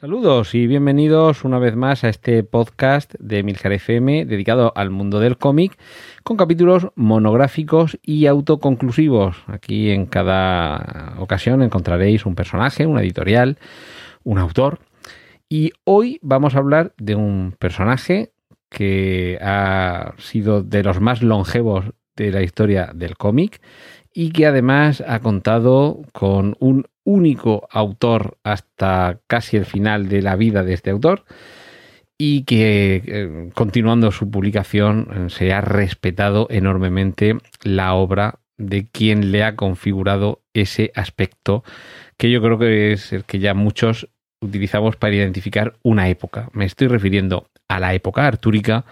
Saludos y bienvenidos una vez más a este podcast de Milcar FM dedicado al mundo del cómic con capítulos monográficos y autoconclusivos. Aquí en cada ocasión encontraréis un personaje, una editorial, un autor. Y hoy vamos a hablar de un personaje que ha sido de los más longevos de la historia del cómic y que además ha contado con un único autor hasta casi el final de la vida de este autor y que eh, continuando su publicación eh, se ha respetado enormemente la obra de quien le ha configurado ese aspecto que yo creo que es el que ya muchos utilizamos para identificar una época. Me estoy refiriendo a la época artúrica,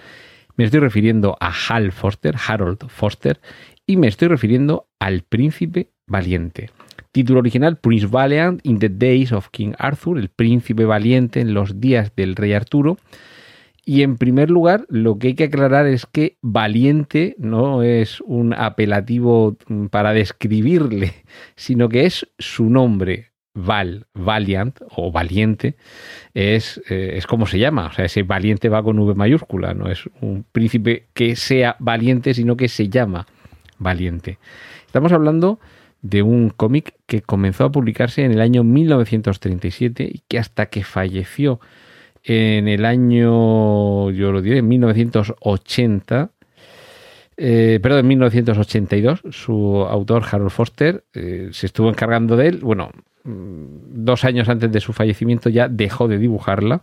me estoy refiriendo a Hal Foster, Harold Foster, y me estoy refiriendo al príncipe valiente. Título original, Prince Valiant in the Days of King Arthur, el príncipe valiente en los días del rey Arturo. Y en primer lugar, lo que hay que aclarar es que valiente no es un apelativo para describirle, sino que es su nombre. Val, Valiant o Valiente, es, eh, es como se llama. O sea, ese valiente va con V mayúscula, no es un príncipe que sea valiente, sino que se llama valiente. Estamos hablando de un cómic que comenzó a publicarse en el año 1937 y que hasta que falleció en el año, yo lo diré, en 1980, eh, perdón, en 1982, su autor Harold Foster eh, se estuvo encargando de él. Bueno, mm, dos años antes de su fallecimiento ya dejó de dibujarla,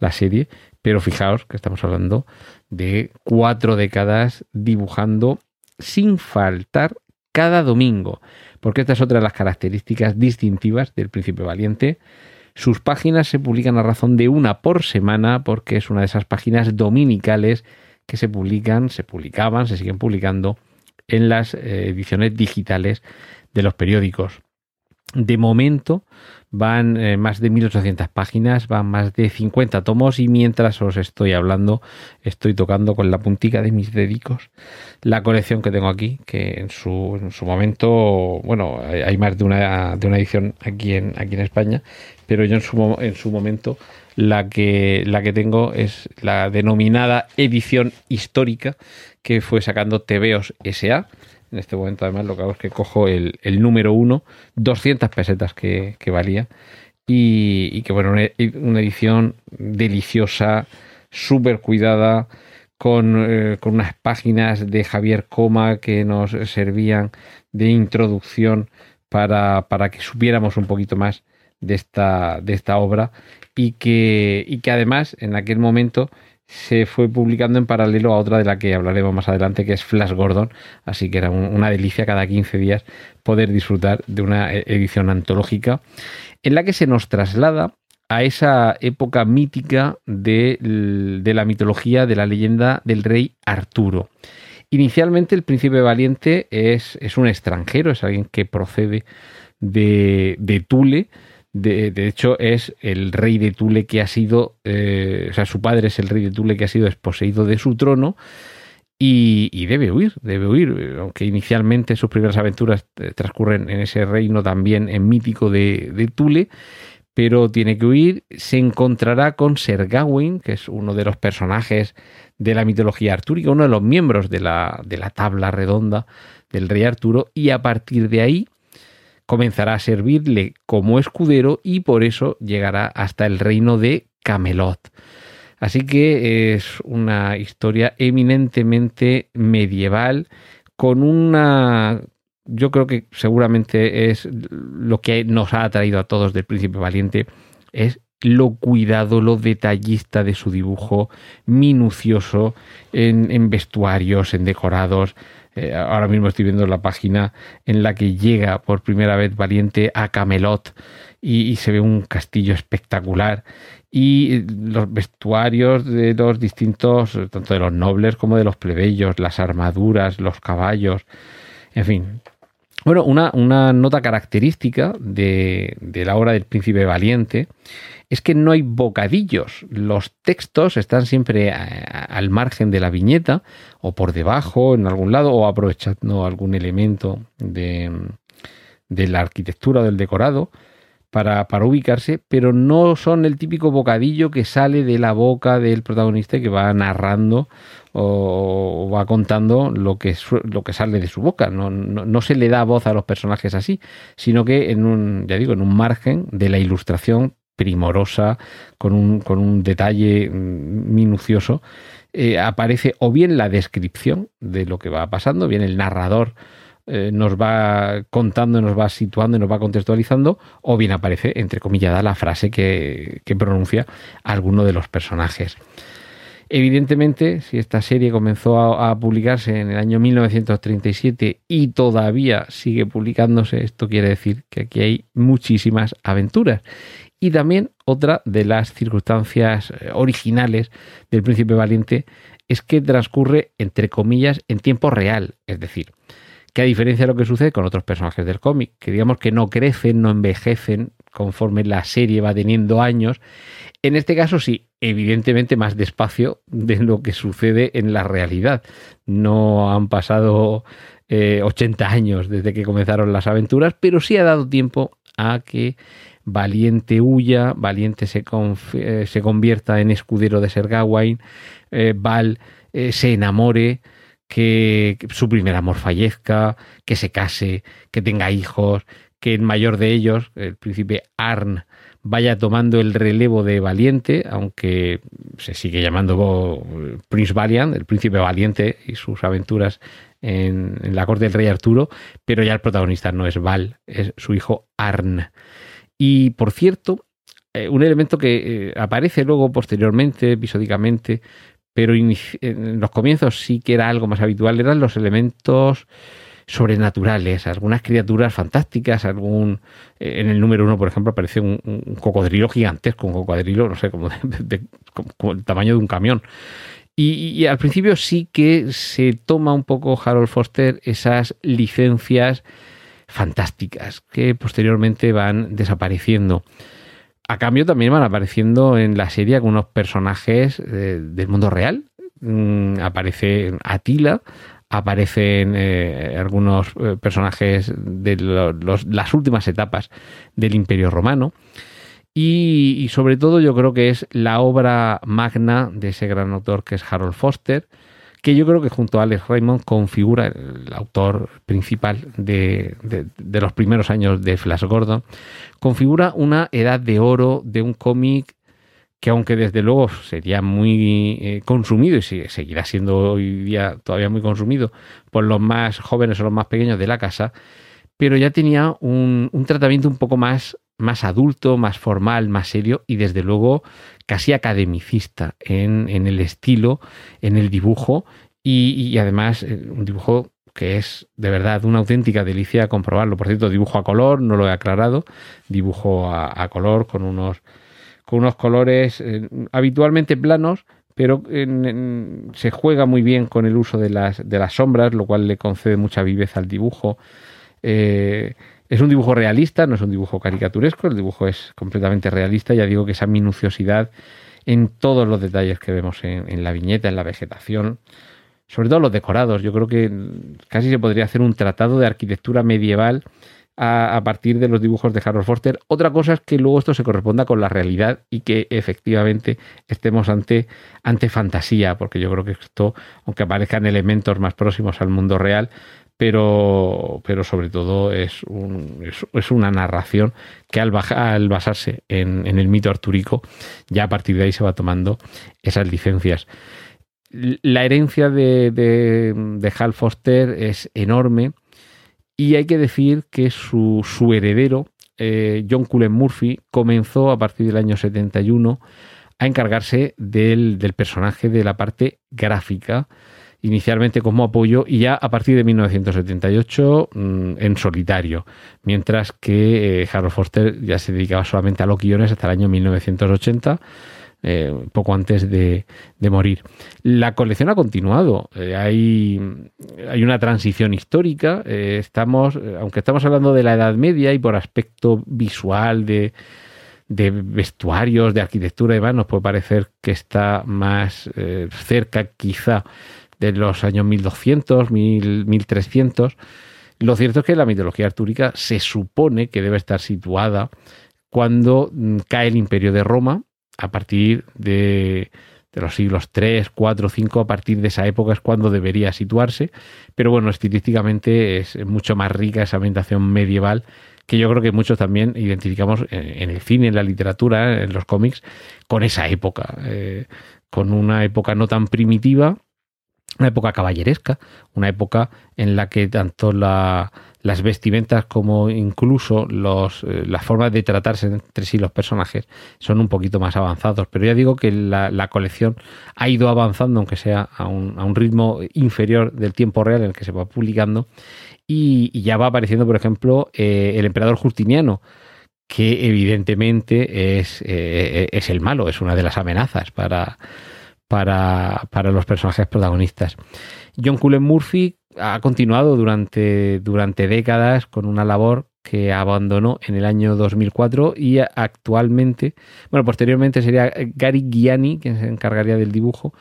la serie, pero fijaos que estamos hablando de cuatro décadas dibujando sin faltar cada domingo porque esta es otra de las características distintivas del Príncipe Valiente. Sus páginas se publican a razón de una por semana porque es una de esas páginas dominicales que se publican, se publicaban, se siguen publicando en las eh, ediciones digitales de los periódicos. De momento van eh, más de 1800 páginas, van más de 50 tomos y mientras os estoy hablando estoy tocando con la puntica de mis dedicos la colección que tengo aquí, que en su, en su momento, bueno, hay más de una, de una edición aquí en, aquí en España, pero yo en su, en su momento la que, la que tengo es la denominada edición histórica que fue sacando TVOs SA en este momento, además, lo que hago es que cojo el, número uno, 200 pesetas que, valía, y, que, bueno, una, edición deliciosa, súper cuidada, con, eh, con, unas páginas de Javier Coma que nos servían de introducción para, para que supiéramos un poquito más de esta, de esta obra y que, y que además en aquel momento se fue publicando en paralelo a otra de la que hablaremos más adelante, que es Flash Gordon. Así que era una delicia cada 15 días poder disfrutar de una e-, edición antológica en la que se nos traslada a esa época mítica de, la mitología, de la leyenda del rey Arturo. Inicialmente el príncipe valiente es, es un extranjero, es alguien que procede de, de Tule, de, hecho, es el rey de Tule que ha sido, eh, o sea, su padre es el rey de Tule que ha sido desposeído de su trono y, debe huir, debe huir, aunque inicialmente sus primeras aventuras eh, transcurren en ese reino también en mítico de, de Tule, pero tiene que huir, se encontrará con Ser Gawain, que es uno de los personajes de la mitología artúrica, uno de los miembros de la, de la tabla redonda del rey Arturo, y a partir de ahí comenzará a servirle como escudero y por eso llegará hasta el reino de Camelot. Así que es una historia eminentemente medieval con una yo creo que seguramente es lo que nos ha atraído a todos del Príncipe Valiente es lo cuidado, lo detallista de su dibujo, minucioso en, vestuarios, en decorados, eh, ahora mismo estoy viendo la página en la que llega por primera vez Valiente a Camelot y, se ve un castillo espectacular. Y los vestuarios de los distintos, tanto de los nobles como de los plebeyos, las armaduras, los caballos, en fin, Bueno, una, nota característica de, la obra del Príncipe Valiente es que no hay bocadillos. Los textos están siempre al margen de la viñeta o por debajo, en algún lado, o aprovechando algún elemento de, de la arquitectura del decorado para, para, ubicarse, pero no son el típico bocadillo que sale de la boca del protagonista que va narrando o, va contando lo que, lo que sale de su boca. No, no, se le da voz a los personajes así, sino que en un, ya digo, en un margen de la ilustración primorosa, con un, con un detalle mm, minucioso, eh, aparece o bien la descripción de lo que va pasando, bien el narrador eh, nos va contando, nos va situando y nos va contextualizando, o bien aparece, entre comillas, la frase que, pronuncia alguno de los personajes. Evidentemente, si esta serie comenzó a, publicarse en el año 1937 y todavía sigue publicándose, esto quiere decir que aquí hay muchísimas aventuras. Y también otra de las circunstancias eh, originales del Príncipe Valiente es que transcurre, entre comillas, en tiempo real. Es decir, que a diferencia de lo que sucede con otros personajes del cómic, que digamos que no crecen, no envejecen conforme la serie va teniendo años, en este caso sí, evidentemente más despacio de lo que sucede en la realidad. No han pasado 80 eh, años desde que comenzaron las aventuras, pero sí ha dado tiempo a que Valiente huya, Valiente se, eh, se convierta en escudero de Ser Gawain, eh, Val se enamore, que su primer amor fallezca, que se case, que tenga hijos, que el mayor de ellos, el príncipe Arn, vaya tomando el relevo de Valiente, aunque se sigue llamando Prince Valiant, el príncipe Valiente y sus aventuras en, la corte del rey Arturo, pero ya el protagonista no es Val, es su hijo Arn. Y por cierto, eh, un elemento que eh, aparece luego posteriormente, episódicamente, pero en los comienzos sí que era algo más habitual, eran los elementos sobrenaturales, algunas criaturas fantásticas, algún eh, en el número uno, por ejemplo, aparece un, cocodrilo gigantesco, un cocodrilo, no sé, como, de, el tamaño de un camión. Y, al principio sí que se toma un poco Harold Foster esas licencias fantásticas que posteriormente van desapareciendo. A cambio también van apareciendo en la serie algunos personajes eh, del mundo real. Mm, aparece Atila, aparecen eh, algunos eh, personajes de las últimas etapas del Imperio Romano. Y, sobre todo yo creo que es la obra magna de ese gran autor que es Harold Foster, que yo creo que junto a Alex Raymond configura el autor principal de, de los primeros años de Flash Gordon, configura una edad de oro de un cómic que aunque desde luego sería muy eh, consumido y seguirá siendo hoy día todavía muy consumido por los más jóvenes o los más pequeños de la casa, pero ya tenía un, tratamiento un poco más, más adulto, más formal, más serio y desde luego casi academicista en, el estilo, en el dibujo y, además eh, un dibujo que es de verdad una auténtica delicia comprobarlo. Por cierto, dibujo a color, no lo he aclarado, dibujo a color con unos con unos colores eh, habitualmente planos, pero se juega muy bien con el uso de las, de las sombras, lo cual le concede mucha viveza al dibujo. Eh, es un dibujo realista, no es un dibujo caricaturesco, el dibujo es completamente realista, ya digo que esa minuciosidad en todos los detalles que vemos en la viñeta, en la vegetación, sobre todo los decorados. Yo creo que casi se podría hacer un tratado de arquitectura medieval a, partir de los dibujos de Harold Foster. Otra cosa es que luego esto se corresponda con la realidad y que efectivamente estemos ante, ante fantasía, porque yo creo que esto, aunque aparezcan elementos más próximos al mundo real, pero, pero sobre todo es, un, es, una narración que al, basarse en, el mito artúrico, ya a partir de ahí se va tomando esas licencias. La herencia de, de, de Hal Foster es enorme y hay que decir que su, heredero, eh, John Cullen Murphy, comenzó a partir del año 71 a encargarse del, personaje de la parte gráfica, inicialmente como apoyo y ya a partir de 1978 mm, en solitario, mientras que eh, Harold Foster ya se dedicaba solamente a los guiones hasta el año 1980 eh, poco antes de, morir. La colección ha continuado. Eh, hay, hay, una transición histórica. Estamos, aunque estamos hablando de la Edad Media y por aspecto visual de, de vestuarios, de arquitectura y demás, nos puede parecer que está más cerca quizá de los años 1200, 1300. Lo cierto es que la mitología artúrica se supone que debe estar situada cuando mm, cae el imperio de Roma, a partir de, los siglos 3, 4, 5, a partir de esa época es cuando debería situarse, pero bueno, estilísticamente es mucho más rica esa ambientación medieval que yo creo que muchos también identificamos en el cine, en la literatura, en los cómics, con esa época, eh, con una época no tan primitiva, una época caballeresca, una época en la que tanto la, las vestimentas como incluso los, eh, las formas de tratarse entre sí los personajes son un poquito más avanzados. Pero ya digo que la, colección ha ido avanzando, aunque sea a un, a un, ritmo inferior del tiempo real en el que se va publicando. Y, ya va apareciendo, por ejemplo, eh, el emperador Justiniano, que evidentemente es, eh, es el malo, es una de las amenazas para, para, para los personajes protagonistas. John Cullen Murphy ha continuado durante, durante décadas con una labor que abandonó en el año 2004 y actualmente, bueno, posteriormente sería Gary Gianni quien se encargaría del dibujo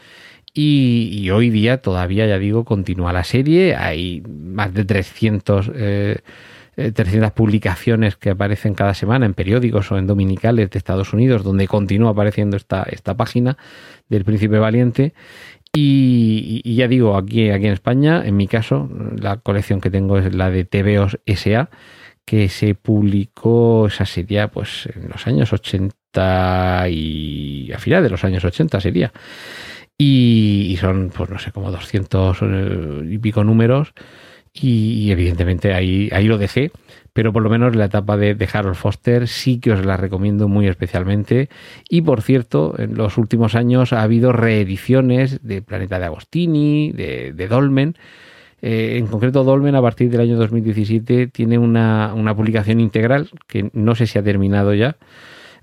y, hoy día todavía, ya digo, continúa la serie, hay más de 300, 300 eh, eh, publicaciones que aparecen cada semana en periódicos o en dominicales de Estados Unidos donde continúa apareciendo esta, esta página del Príncipe Valiente y, ya digo, aquí, aquí en España, en mi caso, la colección que tengo es la de TVOs SA, que se publicó, esa sería pues en los años 80 y a final de los años 80 sería. Y, son, pues no sé, como 200 eh, y pico números. Y, evidentemente ahí, ahí lo dejé pero por lo menos la etapa de, Harold Foster sí que os la recomiendo muy especialmente. Y por cierto, en los últimos años ha habido reediciones de Planeta de Agostini, de, Dolmen. Eh, en concreto, Dolmen a partir del año 2017 tiene una, publicación integral que no sé si ha terminado ya,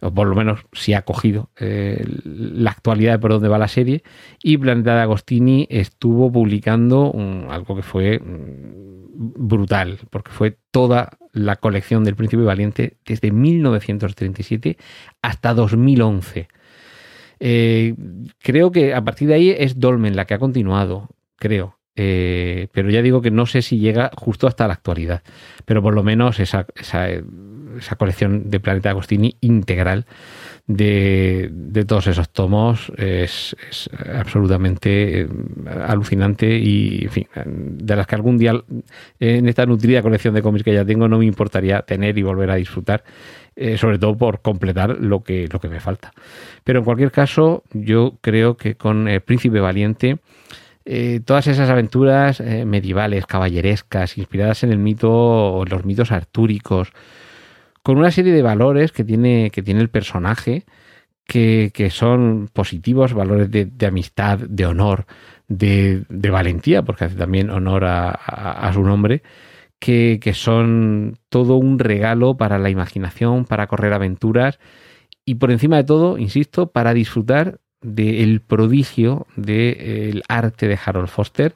o por lo menos si ha cogido eh, la actualidad de por dónde va la serie. Y Planeta de Agostini estuvo publicando algo que fue mm, brutal, porque fue toda la colección del Príncipe Valiente desde 1937 hasta 2011. Eh, creo que a partir de ahí es Dolmen la que ha continuado, creo. Eh, pero ya digo que no sé si llega justo hasta la actualidad. Pero por lo menos esa, esa, esa colección de Planeta Agostini integral de, todos esos tomos es, absolutamente eh, alucinante y, en fin, de las que algún día en esta nutrida colección de cómics que ya tengo no me importaría tener y volver a disfrutar, eh, sobre todo por completar lo que, lo que me falta. Pero en cualquier caso, yo creo que con el Príncipe Valiente, eh, todas esas aventuras medievales, caballerescas, inspiradas en el mito los mitos artúricos, con una serie de valores que tiene, que tiene el personaje, que, son positivos, valores de, amistad, de honor, de, valentía, porque hace también honor a, su nombre, que, son todo un regalo para la imaginación, para correr aventuras y por encima de todo, insisto, para disfrutar del prodigio del arte de Harold Foster,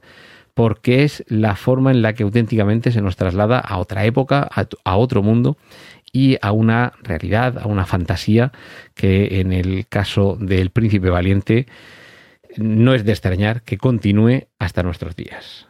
porque es la forma en la que auténticamente se nos traslada a otra época, a otro mundo y a una realidad, a una fantasía que en el caso del príncipe valiente no es de extrañar que continúe hasta nuestros días.